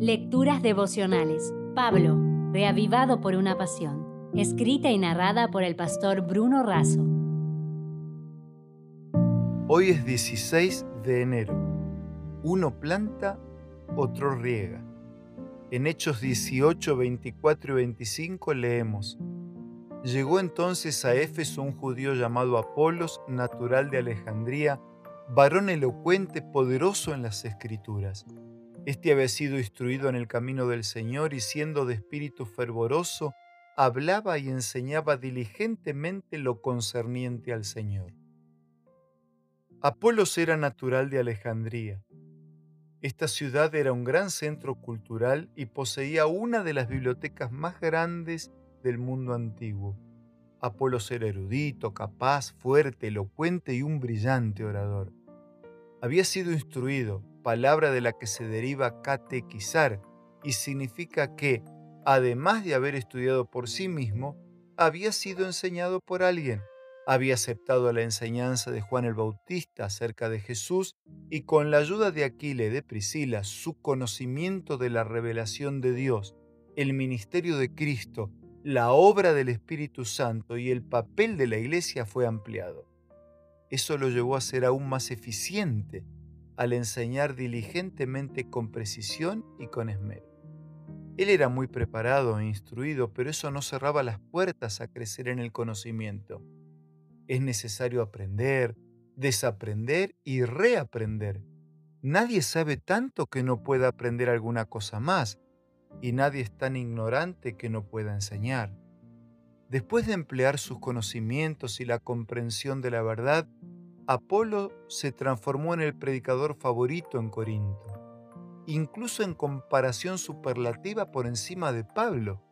Lecturas devocionales. Pablo, reavivado por una pasión. Escrita y narrada por el pastor Bruno Razo. Hoy es 16 de enero. Uno planta, otro riega. En Hechos 18, 24 y 25 leemos. Llegó entonces a Éfeso un judío llamado Apolos, natural de Alejandría, varón elocuente, poderoso en las escrituras. Este había sido instruido en el camino del Señor y siendo de espíritu fervoroso, hablaba y enseñaba diligentemente lo concerniente al Señor. Apolos era natural de Alejandría. Esta ciudad era un gran centro cultural y poseía una de las bibliotecas más grandes del mundo antiguo. Apolos era erudito, capaz, fuerte, elocuente y un brillante orador. Había sido instruido, palabra de la que se deriva catequizar, y significa que, además de haber estudiado por sí mismo, había sido enseñado por alguien. Había aceptado la enseñanza de Juan el Bautista acerca de Jesús y con la ayuda de Aquile y de Priscila, su conocimiento de la revelación de Dios, el ministerio de Cristo, la obra del Espíritu Santo y el papel de la Iglesia fue ampliado. Eso lo llevó a ser aún más eficiente al enseñar diligentemente con precisión y con esmero. Él era muy preparado e instruido, pero eso no cerraba las puertas a crecer en el conocimiento. Es necesario aprender, desaprender y reaprender. Nadie sabe tanto que no pueda aprender alguna cosa más, y nadie es tan ignorante que no pueda enseñar. Después de emplear sus conocimientos y la comprensión de la verdad, Apolo se transformó en el predicador favorito en Corinto, incluso en comparación superlativa por encima de Pablo.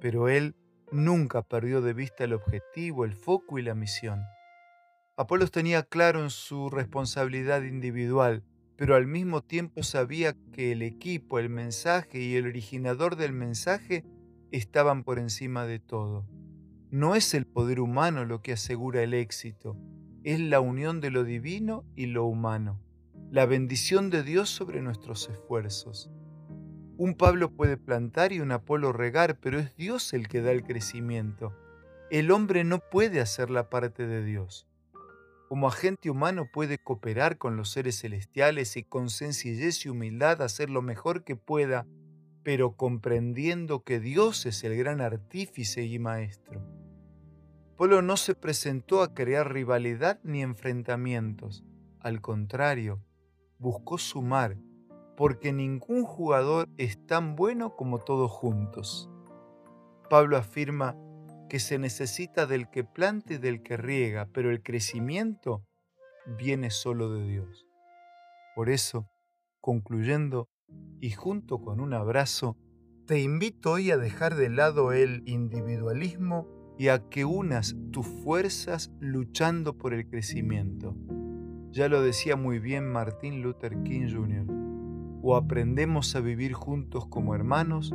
Pero él nunca perdió de vista el objetivo, el foco y la misión. Apolos tenía claro en su responsabilidad individual, pero al mismo tiempo sabía que el equipo, el mensaje y el originador del mensaje estaban por encima de todo. No es el poder humano lo que asegura el éxito, es la unión de lo divino y lo humano, la bendición de Dios sobre nuestros esfuerzos. Un Pablo puede plantar y un Apolo regar, pero es Dios el que da el crecimiento. El hombre no puede hacer la parte de Dios. Como agente humano puede cooperar con los seres celestiales y con sencillez y humildad hacer lo mejor que pueda pero comprendiendo que Dios es el gran artífice y maestro. Polo no se presentó a crear rivalidad ni enfrentamientos, al contrario, buscó sumar, porque ningún jugador es tan bueno como todos juntos. Pablo afirma que se necesita del que planta y del que riega, pero el crecimiento viene solo de Dios. Por eso, concluyendo, y junto con un abrazo, te invito hoy a dejar de lado el individualismo y a que unas tus fuerzas luchando por el crecimiento. Ya lo decía muy bien Martin Luther King Jr. O aprendemos a vivir juntos como hermanos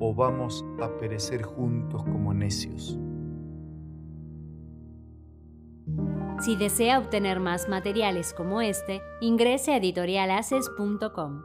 o vamos a perecer juntos como necios. Si desea obtener más materiales como este, ingrese a editorialaces.com.